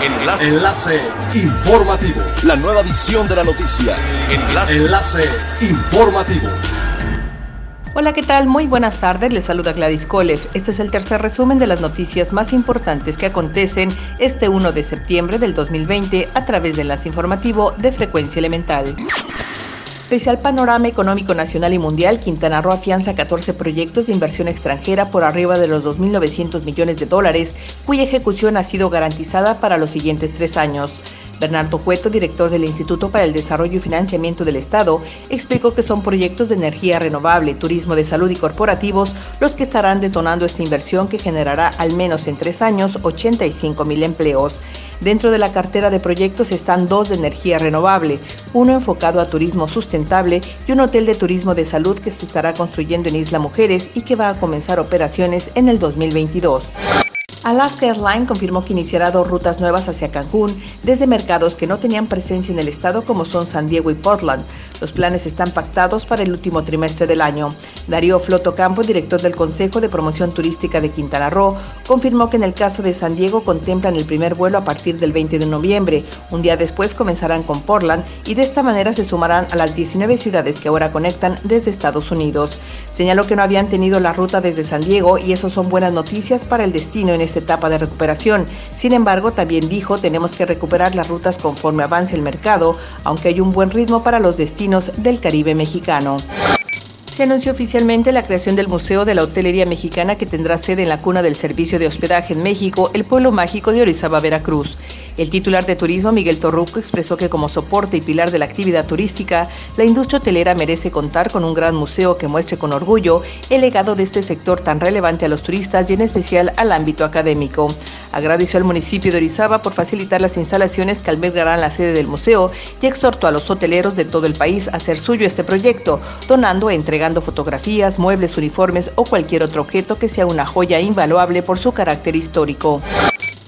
Enlace. Enlace informativo. La nueva edición de la noticia. Enlace. Enlace informativo. Hola, ¿qué tal? Muy buenas tardes. Les saluda Gladys Kolev. Este es el tercer resumen de las noticias más importantes que acontecen este 1 de septiembre del 2020 a través de Enlace Informativo de Frecuencia Elemental. Pese al panorama económico nacional y mundial, Quintana Roo afianza 14 proyectos de inversión extranjera por arriba de los 2.900 millones de dólares, cuya ejecución ha sido garantizada para los siguientes tres años. Bernardo Cueto, director del Instituto para el Desarrollo y Financiamiento del Estado, explicó que son proyectos de energía renovable, turismo de salud y corporativos los que estarán detonando esta inversión que generará al menos en tres años 85 mil empleos. Dentro de la cartera de proyectos están dos de energía renovable, uno enfocado a turismo sustentable y un hotel de turismo de salud que se estará construyendo en Isla Mujeres y que va a comenzar operaciones en el 2022. Alaska Airlines confirmó que iniciará dos rutas nuevas hacia Cancún desde mercados que no tenían presencia en el estado como son San Diego y Portland. Los planes están pactados para el último trimestre del año. Darío Floto Campo, director del Consejo de Promoción Turística de Quintana Roo, confirmó que en el caso de San Diego contemplan el primer vuelo a partir del 20 de noviembre. Un día después comenzarán con Portland y de esta manera se sumarán a las 19 ciudades que ahora conectan desde Estados Unidos. Señaló que no habían tenido la ruta desde San Diego y eso son buenas noticias para el destino en etapa de recuperación. Sin embargo, también dijo tenemos que recuperar las rutas conforme avance el mercado, aunque hay un buen ritmo para los destinos del Caribe mexicano se anunció oficialmente la creación del Museo de la Hotelería Mexicana que tendrá sede en la cuna del servicio de hospedaje en México, el pueblo mágico de Orizaba, Veracruz. El titular de turismo, Miguel Torruco, expresó que como soporte y pilar de la actividad turística, la industria hotelera merece contar con un gran museo que muestre con orgullo el legado de este sector tan relevante a los turistas y en especial al ámbito académico. Agradeció al municipio de Orizaba por facilitar las instalaciones que albergarán la sede del museo y exhortó a los hoteleros de todo el país a hacer suyo este proyecto, donando e entregando fotografías, muebles, uniformes o cualquier otro objeto que sea una joya invaluable por su carácter histórico.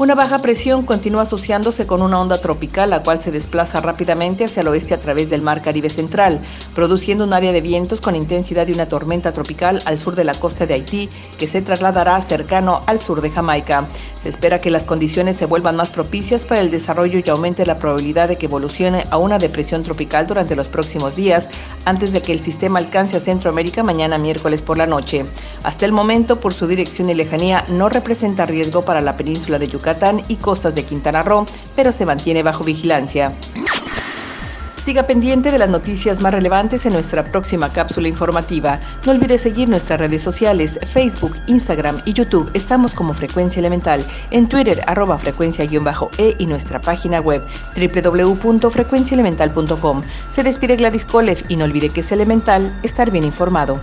Una baja presión continúa asociándose con una onda tropical, la cual se desplaza rápidamente hacia el oeste a través del Mar Caribe Central, produciendo un área de vientos con intensidad de una tormenta tropical al sur de la costa de Haití, que se trasladará cercano al sur de Jamaica. Se espera que las condiciones se vuelvan más propicias para el desarrollo y aumente la probabilidad de que evolucione a una depresión tropical durante los próximos días, antes de que el sistema alcance a Centroamérica mañana miércoles por la noche. Hasta el momento, por su dirección y lejanía, no representa riesgo para la península de Y costas de Quintana Roo, pero se mantiene bajo vigilancia. Siga pendiente de las noticias más relevantes en nuestra próxima cápsula informativa. No olvide seguir nuestras redes sociales, Facebook, Instagram y YouTube. Estamos como Frecuencia Elemental. En Twitter, arroba frecuencia-e y nuestra página web www.frecuenciaelemental.com. Se despide Gladys Kolev y no olvide que es elemental estar bien informado.